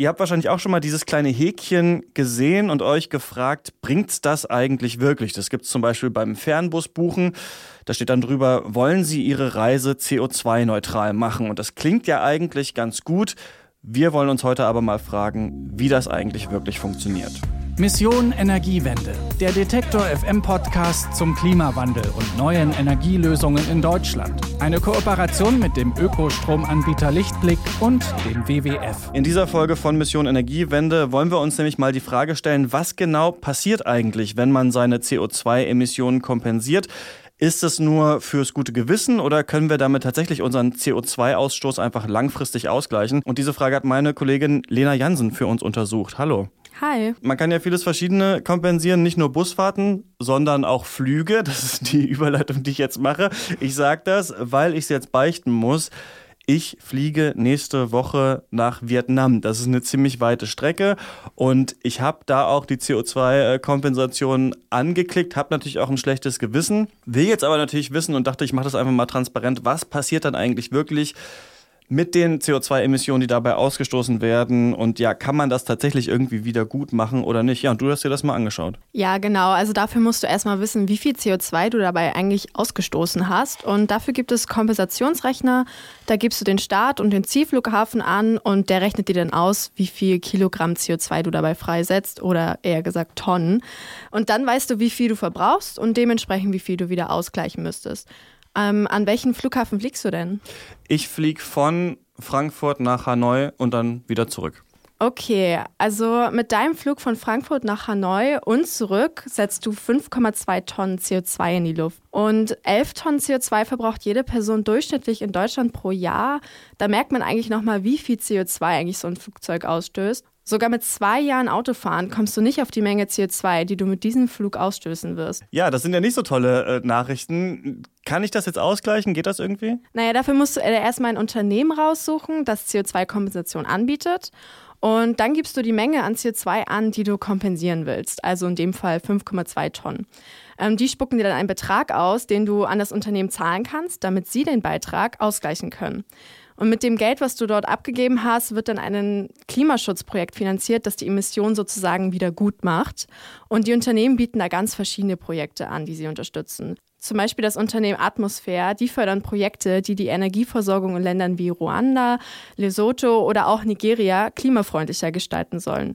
Ihr habt wahrscheinlich auch schon mal dieses kleine Häkchen gesehen und euch gefragt, bringt's das eigentlich wirklich? Das gibt's zum Beispiel beim Fernbusbuchen. Da steht dann drüber, wollen Sie Ihre Reise CO2-neutral machen? Und das klingt ja eigentlich ganz gut. Wir wollen uns heute aber mal fragen, wie das eigentlich wirklich funktioniert. Mission Energiewende, der Detektor FM Podcast zum Klimawandel und neuen Energielösungen in Deutschland. Eine Kooperation mit dem Ökostromanbieter Lichtblick und dem WWF. In dieser Folge von Mission Energiewende wollen wir uns nämlich mal die Frage stellen, was genau passiert eigentlich, wenn man seine CO2-Emissionen kompensiert? Ist es nur fürs gute Gewissen oder können wir damit tatsächlich unseren CO2-Ausstoß einfach langfristig ausgleichen? Und diese Frage hat meine Kollegin Lena Jansen für uns untersucht. Hallo. Hi. Man kann ja vieles Verschiedene kompensieren, nicht nur Busfahrten, sondern auch Flüge. Das ist die Überleitung, die ich jetzt mache. Ich sage das, weil ich es jetzt beichten muss. Ich fliege nächste Woche nach Vietnam. Das ist eine ziemlich weite Strecke und ich habe da auch die CO2-Kompensation angeklickt, habe natürlich auch ein schlechtes Gewissen, will jetzt aber natürlich wissen und dachte, ich mache das einfach mal transparent. Was passiert dann eigentlich wirklich? Mit den CO2-Emissionen, die dabei ausgestoßen werden. Und ja, kann man das tatsächlich irgendwie wieder gut machen oder nicht? Ja, und du hast dir das mal angeschaut. Ja, genau. Also dafür musst du erstmal wissen, wie viel CO2 du dabei eigentlich ausgestoßen hast. Und dafür gibt es Kompensationsrechner. Da gibst du den Start und den Zielflughafen an und der rechnet dir dann aus, wie viel Kilogramm CO2 du dabei freisetzt oder eher gesagt Tonnen. Und dann weißt du, wie viel du verbrauchst und dementsprechend, wie viel du wieder ausgleichen müsstest. Ähm, an welchen Flughafen fliegst du denn? Ich fliege von Frankfurt nach Hanoi und dann wieder zurück. Okay, also mit deinem Flug von Frankfurt nach Hanoi und zurück setzt du 5,2 Tonnen CO2 in die Luft. Und 11 Tonnen CO2 verbraucht jede Person durchschnittlich in Deutschland pro Jahr. Da merkt man eigentlich nochmal, wie viel CO2 eigentlich so ein Flugzeug ausstößt. Sogar mit zwei Jahren Autofahren kommst du nicht auf die Menge CO2, die du mit diesem Flug ausstößen wirst. Ja, das sind ja nicht so tolle äh, Nachrichten. Kann ich das jetzt ausgleichen? Geht das irgendwie? Naja, dafür musst du erstmal ein Unternehmen raussuchen, das CO2-Kompensation anbietet. Und dann gibst du die Menge an CO2 an, die du kompensieren willst. Also in dem Fall 5,2 Tonnen. Ähm, die spucken dir dann einen Betrag aus, den du an das Unternehmen zahlen kannst, damit sie den Beitrag ausgleichen können. Und mit dem Geld, was du dort abgegeben hast, wird dann ein Klimaschutzprojekt finanziert, das die Emissionen sozusagen wieder gut macht. Und die Unternehmen bieten da ganz verschiedene Projekte an, die sie unterstützen. Zum Beispiel das Unternehmen Atmosphäre, die fördern Projekte, die die Energieversorgung in Ländern wie Ruanda, Lesotho oder auch Nigeria klimafreundlicher gestalten sollen.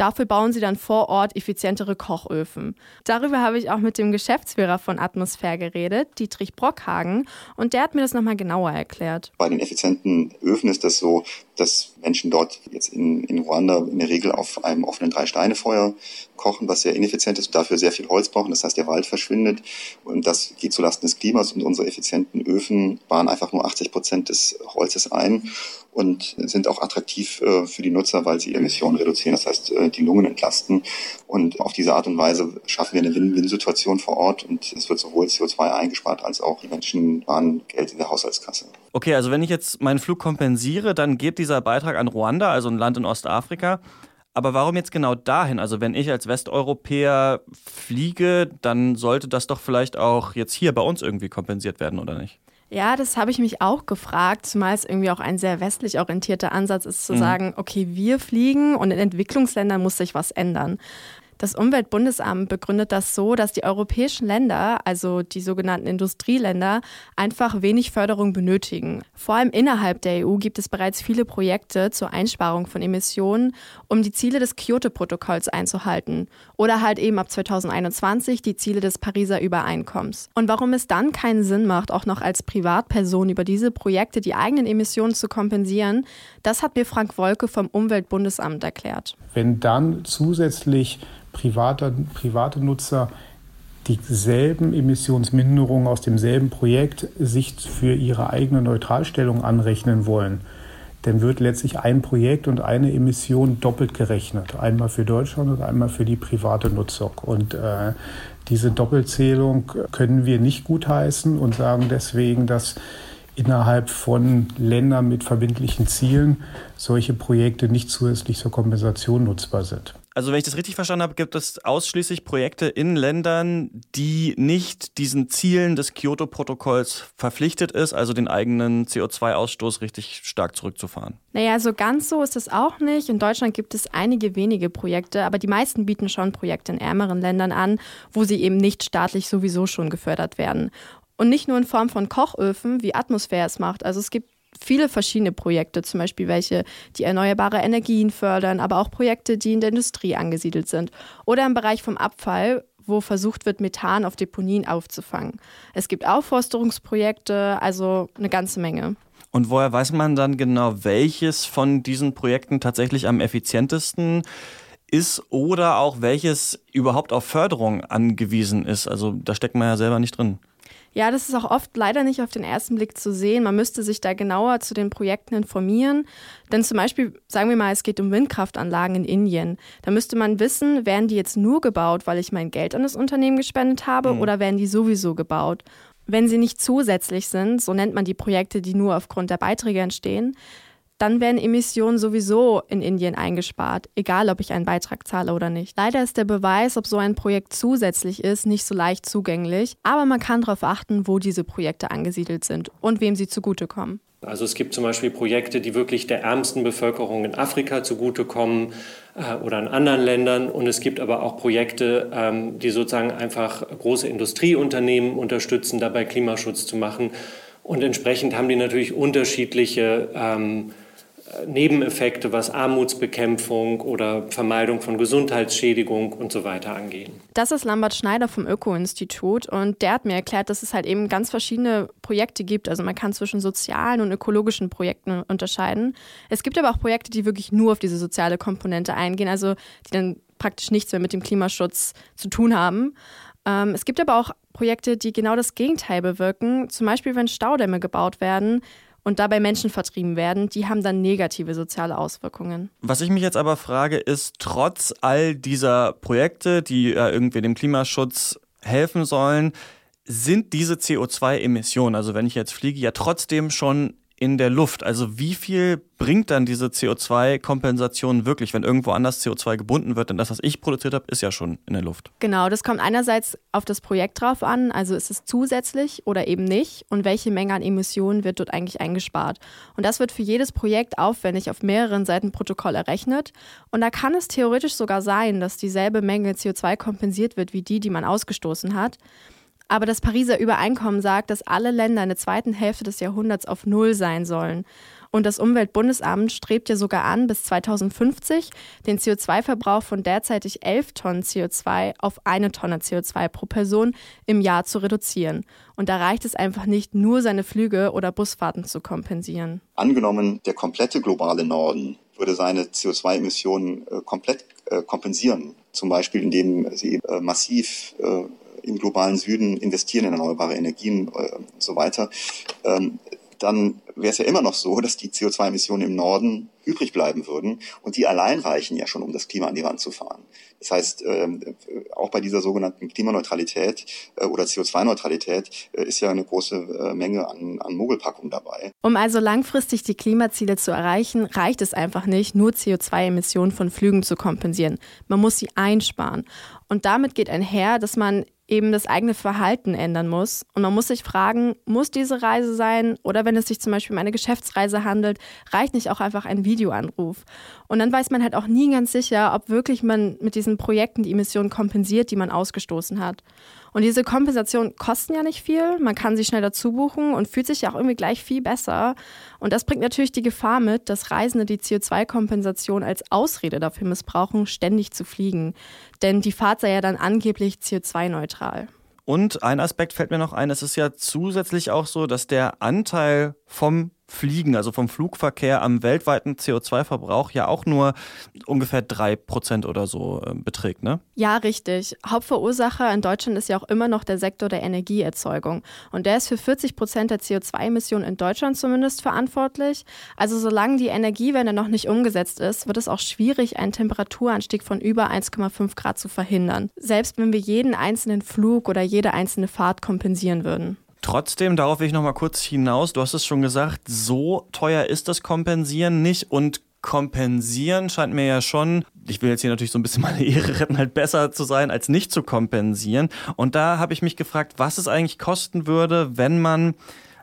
Dafür bauen sie dann vor Ort effizientere Kochöfen. Darüber habe ich auch mit dem Geschäftsführer von Atmosphäre geredet, Dietrich Brockhagen, und der hat mir das nochmal genauer erklärt. Bei den effizienten Öfen ist das so, dass Menschen dort jetzt in, in Ruanda in der Regel auf einem offenen Drei-Steine-Feuer kochen, was sehr ineffizient ist und dafür sehr viel Holz brauchen. Das heißt, der Wald verschwindet und das geht zulasten des Klimas und unsere effizienten Öfen sparen einfach nur 80 Prozent des Holzes ein und sind auch attraktiv äh, für die Nutzer, weil sie Emissionen reduzieren, das heißt äh, die Lungen entlasten. Und auf diese Art und Weise schaffen wir eine Win-Win-Situation vor Ort und es wird sowohl CO2 eingespart als auch die Menschen sparen Geld in der Haushaltskasse. Okay, also wenn ich jetzt meinen Flug kompensiere, dann geht dieser Beitrag an Ruanda, also ein Land in Ostafrika. Aber warum jetzt genau dahin? Also wenn ich als Westeuropäer fliege, dann sollte das doch vielleicht auch jetzt hier bei uns irgendwie kompensiert werden, oder nicht? Ja, das habe ich mich auch gefragt, zumal es irgendwie auch ein sehr westlich orientierter Ansatz ist, zu mhm. sagen, okay, wir fliegen und in Entwicklungsländern muss sich was ändern. Das Umweltbundesamt begründet das so, dass die europäischen Länder, also die sogenannten Industrieländer, einfach wenig Förderung benötigen. Vor allem innerhalb der EU gibt es bereits viele Projekte zur Einsparung von Emissionen, um die Ziele des Kyoto-Protokolls einzuhalten oder halt eben ab 2021 die Ziele des Pariser Übereinkommens. Und warum es dann keinen Sinn macht, auch noch als Privatperson über diese Projekte die eigenen Emissionen zu kompensieren, das hat mir Frank Wolke vom Umweltbundesamt erklärt. Wenn dann zusätzlich private, private Nutzer dieselben Emissionsminderungen aus demselben Projekt sich für ihre eigene Neutralstellung anrechnen wollen, dann wird letztlich ein Projekt und eine Emission doppelt gerechnet. Einmal für Deutschland und einmal für die private Nutzung. Und äh, diese Doppelzählung können wir nicht gutheißen und sagen deswegen, dass innerhalb von Ländern mit verbindlichen Zielen solche Projekte nicht zusätzlich zur Kompensation nutzbar sind. Also wenn ich das richtig verstanden habe, gibt es ausschließlich Projekte in Ländern, die nicht diesen Zielen des Kyoto-Protokolls verpflichtet ist, also den eigenen CO2-Ausstoß richtig stark zurückzufahren. Naja, so ganz so ist es auch nicht. In Deutschland gibt es einige wenige Projekte, aber die meisten bieten schon Projekte in ärmeren Ländern an, wo sie eben nicht staatlich sowieso schon gefördert werden. Und nicht nur in Form von Kochöfen, wie Atmosphäre es macht. Also es gibt viele verschiedene Projekte, zum Beispiel welche, die erneuerbare Energien fördern, aber auch Projekte, die in der Industrie angesiedelt sind. Oder im Bereich vom Abfall, wo versucht wird, Methan auf Deponien aufzufangen. Es gibt Aufforsterungsprojekte, also eine ganze Menge. Und woher weiß man dann genau, welches von diesen Projekten tatsächlich am effizientesten ist oder auch welches überhaupt auf Förderung angewiesen ist? Also da steckt man ja selber nicht drin. Ja, das ist auch oft leider nicht auf den ersten Blick zu sehen. Man müsste sich da genauer zu den Projekten informieren. Denn zum Beispiel, sagen wir mal, es geht um Windkraftanlagen in Indien. Da müsste man wissen, werden die jetzt nur gebaut, weil ich mein Geld an das Unternehmen gespendet habe mhm. oder werden die sowieso gebaut? Wenn sie nicht zusätzlich sind, so nennt man die Projekte, die nur aufgrund der Beiträge entstehen, dann werden Emissionen sowieso in Indien eingespart, egal ob ich einen Beitrag zahle oder nicht. Leider ist der Beweis, ob so ein Projekt zusätzlich ist, nicht so leicht zugänglich, aber man kann darauf achten, wo diese Projekte angesiedelt sind und wem sie zugutekommen. Also es gibt zum Beispiel Projekte, die wirklich der ärmsten Bevölkerung in Afrika zugutekommen äh, oder in anderen Ländern. Und es gibt aber auch Projekte, ähm, die sozusagen einfach große Industrieunternehmen unterstützen, dabei Klimaschutz zu machen. Und entsprechend haben die natürlich unterschiedliche ähm, Nebeneffekte, was Armutsbekämpfung oder Vermeidung von Gesundheitsschädigung und so weiter angehen. Das ist Lambert Schneider vom Öko-Institut und der hat mir erklärt, dass es halt eben ganz verschiedene Projekte gibt. Also man kann zwischen sozialen und ökologischen Projekten unterscheiden. Es gibt aber auch Projekte, die wirklich nur auf diese soziale Komponente eingehen, also die dann praktisch nichts mehr mit dem Klimaschutz zu tun haben. Ähm, es gibt aber auch Projekte, die genau das Gegenteil bewirken. Zum Beispiel, wenn Staudämme gebaut werden, und dabei Menschen vertrieben werden, die haben dann negative soziale Auswirkungen. Was ich mich jetzt aber frage, ist, trotz all dieser Projekte, die ja irgendwie dem Klimaschutz helfen sollen, sind diese CO2-Emissionen, also wenn ich jetzt fliege, ja trotzdem schon in der Luft. Also wie viel bringt dann diese CO2-Kompensation wirklich, wenn irgendwo anders CO2 gebunden wird? Denn das, was ich produziert habe, ist ja schon in der Luft. Genau, das kommt einerseits auf das Projekt drauf an, also ist es zusätzlich oder eben nicht und welche Menge an Emissionen wird dort eigentlich eingespart. Und das wird für jedes Projekt aufwendig auf mehreren Seiten Protokoll errechnet. Und da kann es theoretisch sogar sein, dass dieselbe Menge CO2 kompensiert wird wie die, die man ausgestoßen hat. Aber das Pariser Übereinkommen sagt, dass alle Länder in der zweiten Hälfte des Jahrhunderts auf Null sein sollen. Und das Umweltbundesamt strebt ja sogar an, bis 2050 den CO2-Verbrauch von derzeitig 11 Tonnen CO2 auf eine Tonne CO2 pro Person im Jahr zu reduzieren. Und da reicht es einfach nicht, nur seine Flüge oder Busfahrten zu kompensieren. Angenommen, der komplette globale Norden würde seine CO2-Emissionen äh, komplett äh, kompensieren, zum Beispiel indem sie äh, massiv im globalen Süden investieren in erneuerbare Energien äh, und so weiter, ähm, dann wäre es ja immer noch so, dass die CO2-Emissionen im Norden übrig bleiben würden. Und die allein reichen ja schon, um das Klima an die Wand zu fahren. Das heißt, ähm, auch bei dieser sogenannten Klimaneutralität äh, oder CO2-Neutralität äh, ist ja eine große äh, Menge an, an Mogelpackung dabei. Um also langfristig die Klimaziele zu erreichen, reicht es einfach nicht, nur CO2-Emissionen von Flügen zu kompensieren. Man muss sie einsparen. Und damit geht einher, dass man eben das eigene Verhalten ändern muss. Und man muss sich fragen, muss diese Reise sein? Oder wenn es sich zum Beispiel um eine Geschäftsreise handelt, reicht nicht auch einfach ein Videoanruf? Und dann weiß man halt auch nie ganz sicher, ob wirklich man mit diesen Projekten die Emissionen kompensiert, die man ausgestoßen hat. Und diese Kompensationen kosten ja nicht viel. Man kann sie schnell dazu buchen und fühlt sich ja auch irgendwie gleich viel besser. Und das bringt natürlich die Gefahr mit, dass Reisende die CO2-Kompensation als Ausrede dafür missbrauchen, ständig zu fliegen. Denn die Fahrt sei ja dann angeblich CO2-neutral. Und ein Aspekt fällt mir noch ein, es ist ja zusätzlich auch so, dass der Anteil vom Fliegen, also vom Flugverkehr am weltweiten CO2-Verbrauch ja auch nur ungefähr drei Prozent oder so äh, beträgt, ne? Ja, richtig. Hauptverursacher in Deutschland ist ja auch immer noch der Sektor der Energieerzeugung. Und der ist für 40 Prozent der CO2-Emissionen in Deutschland zumindest verantwortlich. Also solange die Energiewende noch nicht umgesetzt ist, wird es auch schwierig, einen Temperaturanstieg von über 1,5 Grad zu verhindern. Selbst wenn wir jeden einzelnen Flug oder jede einzelne Fahrt kompensieren würden. Trotzdem, darauf will ich noch mal kurz hinaus. Du hast es schon gesagt, so teuer ist das Kompensieren nicht und kompensieren scheint mir ja schon ich will jetzt hier natürlich so ein bisschen meine Ehre retten, halt besser zu sein, als nicht zu kompensieren. Und da habe ich mich gefragt, was es eigentlich kosten würde, wenn man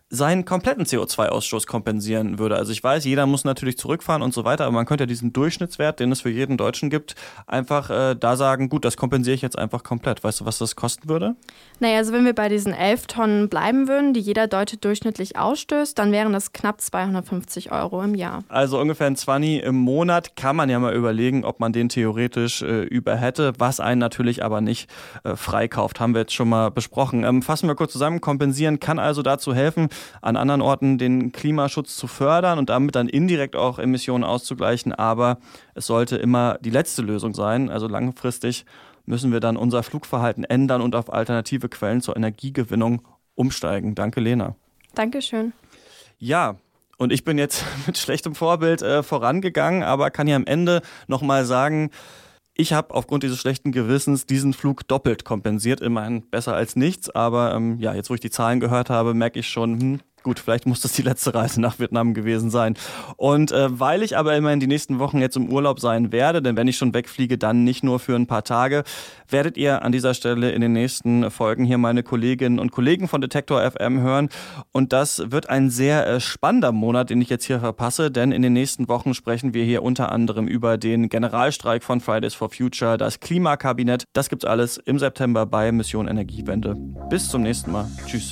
seinen kompletten CO2-Ausstoß kompensieren würde. Also ich weiß, jeder muss natürlich zurückfahren und so weiter, aber man könnte ja diesen Durchschnittswert, den es für jeden Deutschen gibt, einfach äh, da sagen, gut, das kompensiere ich jetzt einfach komplett. Weißt du, was das kosten würde? Naja, also wenn wir bei diesen 11 Tonnen bleiben würden, die jeder Deutsche durchschnittlich ausstößt, dann wären das knapp 250 Euro im Jahr. Also ungefähr ein 20 im Monat kann man ja mal überlegen, ob man den theoretisch äh, über hätte, was einen natürlich aber nicht äh, freikauft. Haben wir jetzt schon mal besprochen. Ähm, fassen wir kurz zusammen. Kompensieren kann also dazu helfen, an anderen Orten den Klimaschutz zu fördern und damit dann indirekt auch Emissionen auszugleichen. Aber es sollte immer die letzte Lösung sein. Also langfristig müssen wir dann unser Flugverhalten ändern und auf alternative Quellen zur Energiegewinnung umsteigen. Danke, Lena. Dankeschön. Ja, und ich bin jetzt mit schlechtem Vorbild äh, vorangegangen, aber kann ja am Ende nochmal sagen, ich habe aufgrund dieses schlechten Gewissens diesen Flug doppelt kompensiert. Immerhin besser als nichts. Aber ähm, ja, jetzt wo ich die Zahlen gehört habe, merke ich schon, hm, Gut, vielleicht muss das die letzte Reise nach Vietnam gewesen sein. Und äh, weil ich aber immerhin die nächsten Wochen jetzt im Urlaub sein werde, denn wenn ich schon wegfliege, dann nicht nur für ein paar Tage, werdet ihr an dieser Stelle in den nächsten Folgen hier meine Kolleginnen und Kollegen von Detektor FM hören. Und das wird ein sehr äh, spannender Monat, den ich jetzt hier verpasse, denn in den nächsten Wochen sprechen wir hier unter anderem über den Generalstreik von Fridays for Future, das Klimakabinett. Das gibt's alles im September bei Mission Energiewende. Bis zum nächsten Mal. Tschüss.